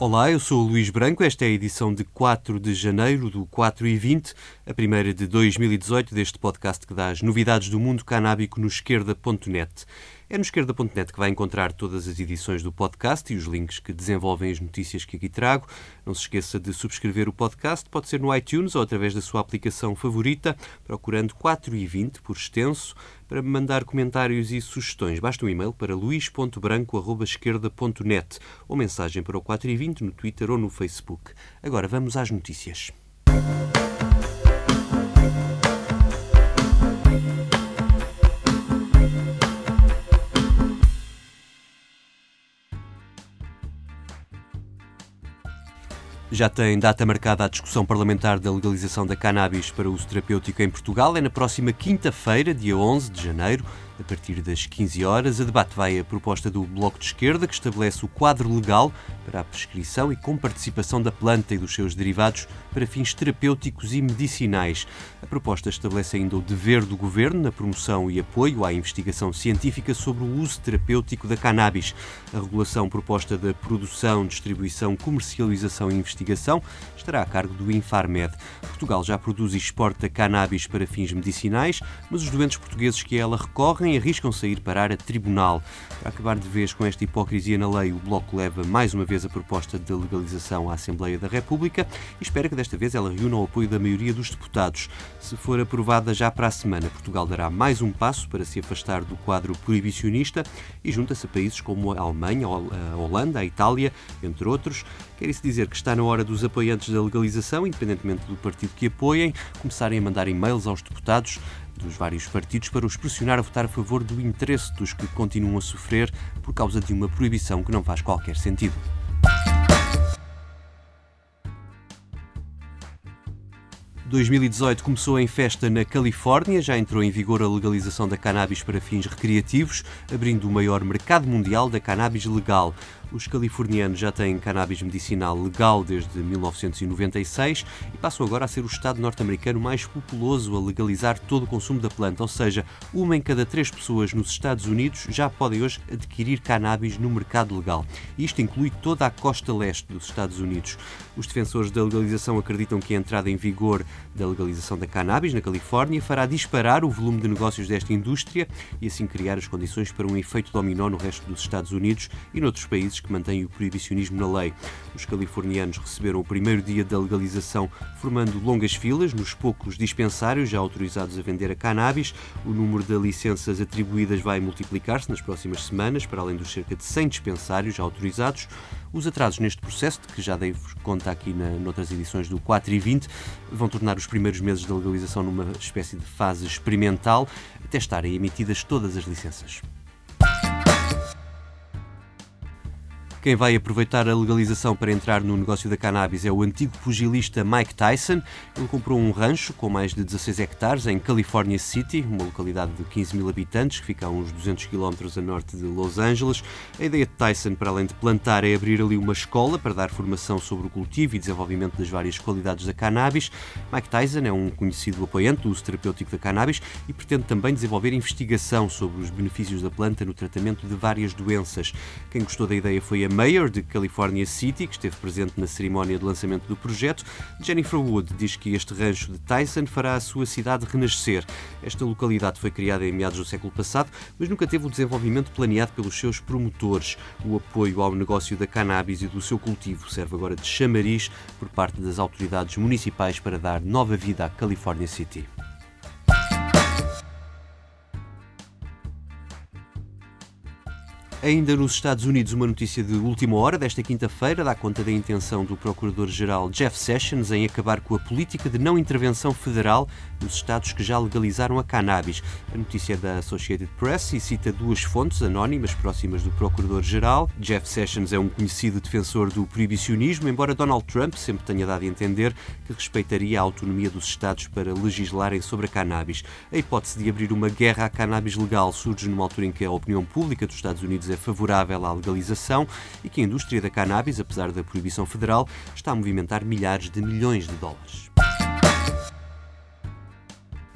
Olá, eu sou o Luís Branco. Esta é a edição de 4 de janeiro do 4 e 20, a primeira de 2018 deste podcast que dá as novidades do mundo canábico no esquerda.net. É no esquerda.net que vai encontrar todas as edições do podcast e os links que desenvolvem as notícias que aqui trago. Não se esqueça de subscrever o podcast, pode ser no iTunes ou através da sua aplicação favorita, procurando 4 e 20 por extenso. Para me mandar comentários e sugestões, basta um e-mail para luís.branco.esquerda.net ou mensagem para o 4 e 20 no Twitter ou no Facebook. Agora vamos às notícias. Já tem data marcada a discussão parlamentar da legalização da cannabis para uso terapêutico em Portugal. É na próxima quinta-feira, dia 11 de janeiro, a partir das 15 horas. A debate vai a proposta do Bloco de Esquerda, que estabelece o quadro legal para a prescrição e com participação da planta e dos seus derivados para fins terapêuticos e medicinais. A proposta estabelece ainda o dever do governo na promoção e apoio à investigação científica sobre o uso terapêutico da cannabis. A regulação proposta da produção, distribuição, comercialização e investigação estará a cargo do Infarmed. Portugal já produz e exporta cannabis para fins medicinais, mas os doentes portugueses que a ela recorrem arriscam-se a ir parar a tribunal. Para acabar de vez com esta hipocrisia na lei, o Bloco leva mais uma vez a proposta de legalização à Assembleia da República e espera que desta vez ela reúna o apoio da maioria dos deputados. Se for aprovada já para a semana, Portugal dará mais um passo para se afastar do quadro proibicionista e junta-se a países como a Alemanha, a Holanda, a Itália, entre outros. Quer isso dizer que está na hora dos apoiantes da legalização, independentemente do partido que apoiem, começarem a mandar e-mails aos deputados dos vários partidos para os pressionar a votar a favor do interesse dos que continuam a sofrer por causa de uma proibição que não faz qualquer sentido. 2018 começou em festa na Califórnia, já entrou em vigor a legalização da cannabis para fins recreativos, abrindo o maior mercado mundial da cannabis legal. Os californianos já têm cannabis medicinal legal desde 1996 e passam agora a ser o estado norte-americano mais populoso a legalizar todo o consumo da planta, ou seja, uma em cada três pessoas nos Estados Unidos já podem hoje adquirir cannabis no mercado legal. Isto inclui toda a costa leste dos Estados Unidos. Os defensores da legalização acreditam que a entrada em vigor da legalização da cannabis na Califórnia fará disparar o volume de negócios desta indústria e assim criar as condições para um efeito dominó no resto dos Estados Unidos e noutros países que mantêm o proibicionismo na lei. Os californianos receberam o primeiro dia da legalização formando longas filas nos poucos dispensários já autorizados a vender a cannabis. O número de licenças atribuídas vai multiplicar-se nas próximas semanas, para além dos cerca de 100 dispensários já autorizados. Os atrasos neste processo, que já dei conta aqui na, noutras edições do 4 e 20, vão tornar os primeiros meses de legalização numa espécie de fase experimental, até estarem emitidas todas as licenças. Quem vai aproveitar a legalização para entrar no negócio da cannabis é o antigo pugilista Mike Tyson. Ele comprou um rancho com mais de 16 hectares em California City, uma localidade de 15 mil habitantes que fica a uns 200 km a norte de Los Angeles. A ideia de Tyson, para além de plantar, é abrir ali uma escola para dar formação sobre o cultivo e desenvolvimento das várias qualidades da cannabis. Mike Tyson é um conhecido apoiante do uso terapêutico da cannabis e pretende também desenvolver investigação sobre os benefícios da planta no tratamento de várias doenças. Quem gostou da ideia foi a Mayor de California City, que esteve presente na cerimónia de lançamento do projeto, Jennifer Wood diz que este rancho de Tyson fará a sua cidade renascer. Esta localidade foi criada em meados do século passado, mas nunca teve o desenvolvimento planeado pelos seus promotores. O apoio ao negócio da cannabis e do seu cultivo serve agora de chamariz por parte das autoridades municipais para dar nova vida à California City. Ainda nos Estados Unidos, uma notícia de última hora desta quinta-feira dá conta da intenção do Procurador-Geral Jeff Sessions em acabar com a política de não intervenção federal nos estados que já legalizaram a cannabis. A notícia é da Associated Press e cita duas fontes anónimas próximas do Procurador-Geral. Jeff Sessions é um conhecido defensor do proibicionismo, embora Donald Trump sempre tenha dado a entender que respeitaria a autonomia dos estados para legislarem sobre a cannabis. A hipótese de abrir uma guerra à cannabis legal surge numa altura em que a opinião pública dos Estados Unidos é favorável à legalização e que a indústria da cannabis, apesar da proibição federal, está a movimentar milhares de milhões de dólares.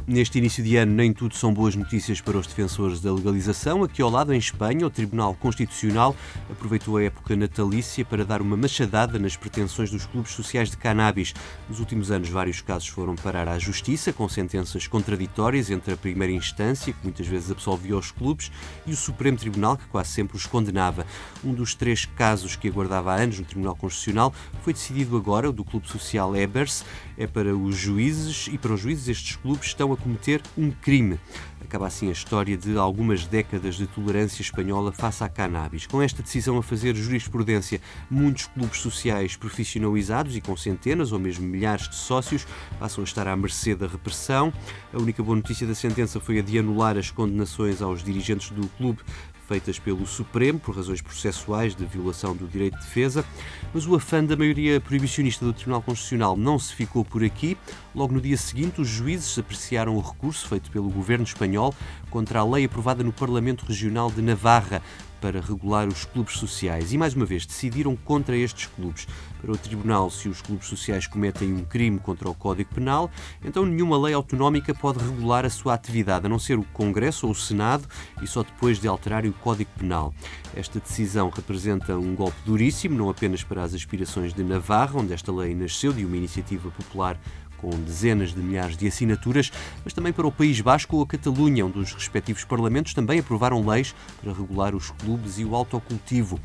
Neste início de ano, nem tudo são boas notícias para os defensores da legalização. Aqui ao lado, em Espanha, o Tribunal Constitucional aproveitou a época natalícia para dar uma machadada nas pretensões dos clubes sociais de cannabis. Nos últimos anos, vários casos foram parar à Justiça, com sentenças contraditórias entre a primeira instância, que muitas vezes absolvia os clubes, e o Supremo Tribunal, que quase sempre os condenava. Um dos três casos que aguardava há anos no Tribunal Constitucional foi decidido agora, o do Clube Social Ebers. É para os juízes, e para os juízes estes clubes estão a cometer um crime. Acaba assim a história de algumas décadas de tolerância espanhola face à cannabis. Com esta decisão a fazer jurisprudência, muitos clubes sociais profissionalizados e com centenas ou mesmo milhares de sócios passam a estar à mercê da repressão. A única boa notícia da sentença foi a de anular as condenações aos dirigentes do clube feitas pelo Supremo por razões processuais de violação do direito de defesa, mas o afã da maioria proibicionista do Tribunal Constitucional não se ficou por aqui. Logo no dia seguinte, os juízes apreciaram o recurso feito pelo governo espanhol contra a lei aprovada no Parlamento Regional de Navarra para regular os clubes sociais e, mais uma vez, decidiram contra estes clubes. Para o Tribunal, se os clubes sociais cometem um crime contra o Código Penal, então nenhuma lei autonómica pode regular a sua atividade, a não ser o Congresso ou o Senado, e só depois de alterar o Código Penal. Esta decisão representa um golpe duríssimo, não apenas para as aspirações de Navarra, onde esta lei nasceu de uma iniciativa popular com dezenas de milhares de assinaturas, mas também para o País Basco ou a Catalunha, onde os respectivos parlamentos também aprovaram leis para regular os clubes e o autocultivo.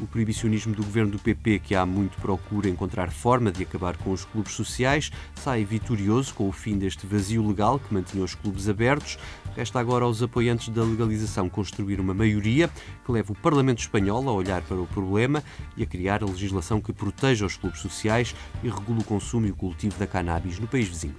O proibicionismo do governo do PP, que há muito procura encontrar forma de acabar com os clubes sociais, sai vitorioso com o fim deste vazio legal que mantinha os clubes abertos. Resta agora aos apoiantes da legalização construir uma maioria que leve o Parlamento Espanhol a olhar para o problema e a criar a legislação que proteja os clubes sociais e regule o consumo e o cultivo da cannabis no país vizinho.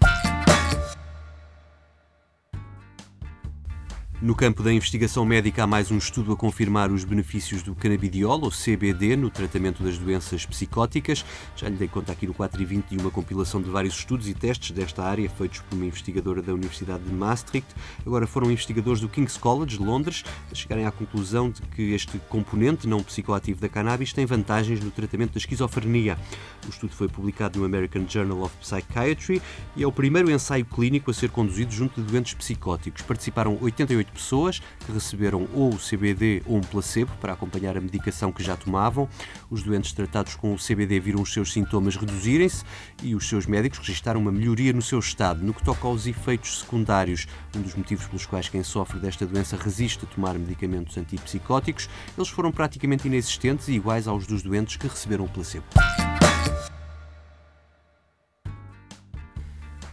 No campo da investigação médica, há mais um estudo a confirmar os benefícios do canabidiol, ou CBD, no tratamento das doenças psicóticas. Já lhe dei conta aqui no 4 e 20 de uma compilação de vários estudos e testes desta área, feitos por uma investigadora da Universidade de Maastricht. Agora foram investigadores do King's College, de Londres, a chegarem à conclusão de que este componente não psicoativo da cannabis tem vantagens no tratamento da esquizofrenia. O estudo foi publicado no American Journal of Psychiatry e é o primeiro ensaio clínico a ser conduzido junto de doentes psicóticos. Participaram 88 pessoas que receberam ou o CBD ou um placebo para acompanhar a medicação que já tomavam. Os doentes tratados com o CBD viram os seus sintomas reduzirem-se e os seus médicos registaram uma melhoria no seu estado. No que toca aos efeitos secundários, um dos motivos pelos quais quem sofre desta doença resiste a tomar medicamentos antipsicóticos, eles foram praticamente inexistentes e iguais aos dos doentes que receberam o placebo.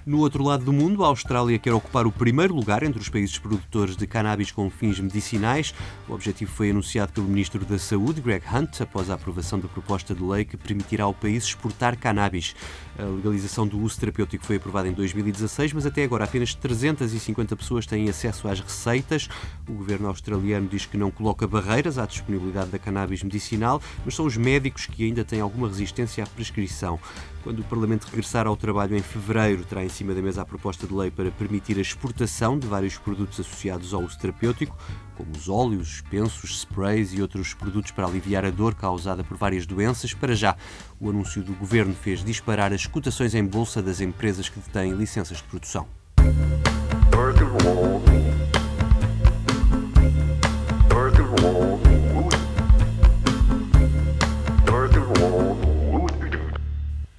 No outro lado do mundo, a Austrália quer ocupar o primeiro lugar entre os países produtores de cannabis com fins medicinais. O objetivo foi anunciado pelo Ministro da Saúde, Greg Hunt, após a aprovação da proposta de lei que permitirá ao país exportar cannabis. A legalização do uso terapêutico foi aprovada em 2016, mas até agora apenas 350 pessoas têm acesso às receitas. O governo australiano diz que não coloca barreiras à disponibilidade da cannabis medicinal, mas são os médicos que ainda têm alguma resistência à prescrição. Quando o Parlamento regressar ao trabalho em fevereiro, terá em cima da mesa a proposta de lei para permitir a exportação de vários produtos associados ao uso terapêutico, como os óleos, os pensos, sprays e outros produtos para aliviar a dor causada por várias doenças. Para já, o anúncio do governo fez disparar as cotações em bolsa das empresas que detêm licenças de produção.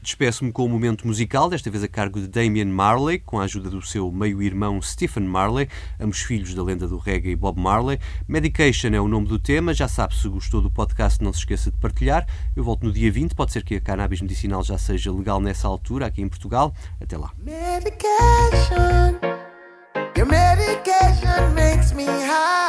Despeço-me com o um momento musical, desta vez a cargo de Damian Marley, com a ajuda do seu meio-irmão Stephen Marley, ambos filhos da lenda do reggae Bob Marley. Medication é o nome do tema, já sabe, se gostou do podcast, não se esqueça de partilhar. Eu volto no dia 20, pode ser que a cannabis medicinal já seja legal nessa altura, aqui em Portugal. Até lá. Medication, your medication makes me high.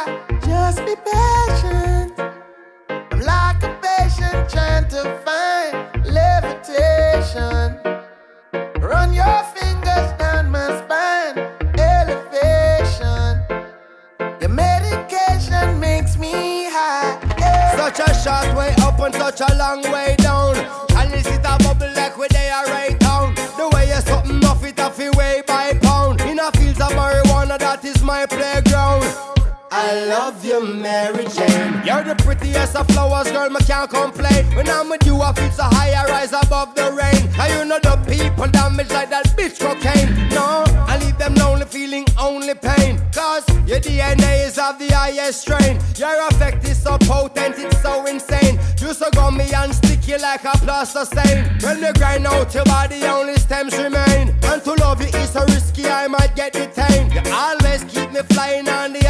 Is my playground. I love you, Mary Jane. You're the prettiest of flowers, girl, me can't complain. When I'm with you, I feel so high, I rise above the rain. How you know the people damage like that bitch cocaine? No, I leave them lonely, feeling only pain. Cause your DNA is of the highest strain. Your effect is so potent, it's so insane. You so me and sticky like a plaster stain. When you grind out your body, only stems remain. And to love you is so risky, I might get detained. You always keep me flying on the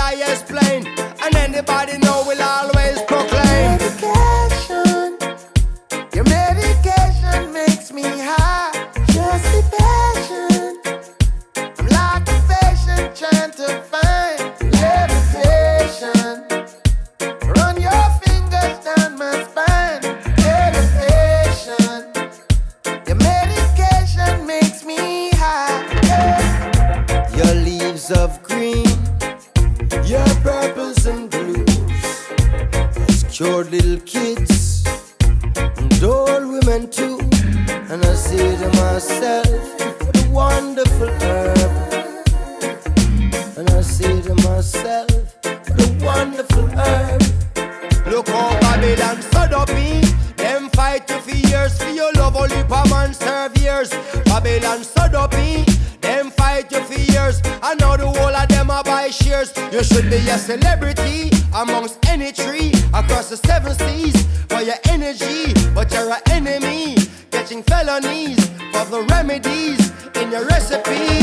And I say to myself, what a wonderful herb. And I say to myself, what a wonderful herb. Look how Babylon stood up in. Them fight you for years for your love, only a man serve years. Babylon stood up in. Them fight you for years. I know the whole of them are buy shares. You should be a celebrity amongst any tree across the seven seas for your energy, but you're an enemy. Catching felonies for the remedies in your recipes.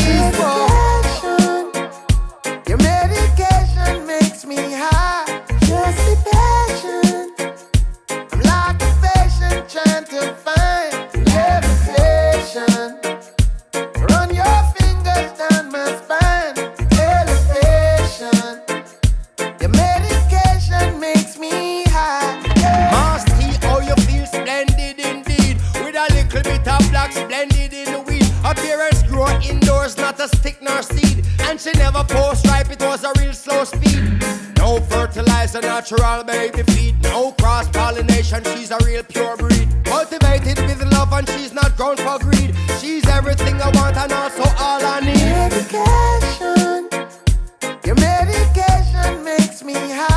natural baby feet. No oh, cross pollination, she's a real pure breed. Cultivated with love, and she's not grown for greed. She's everything I want, and also all I need. Medication, your medication makes me happy.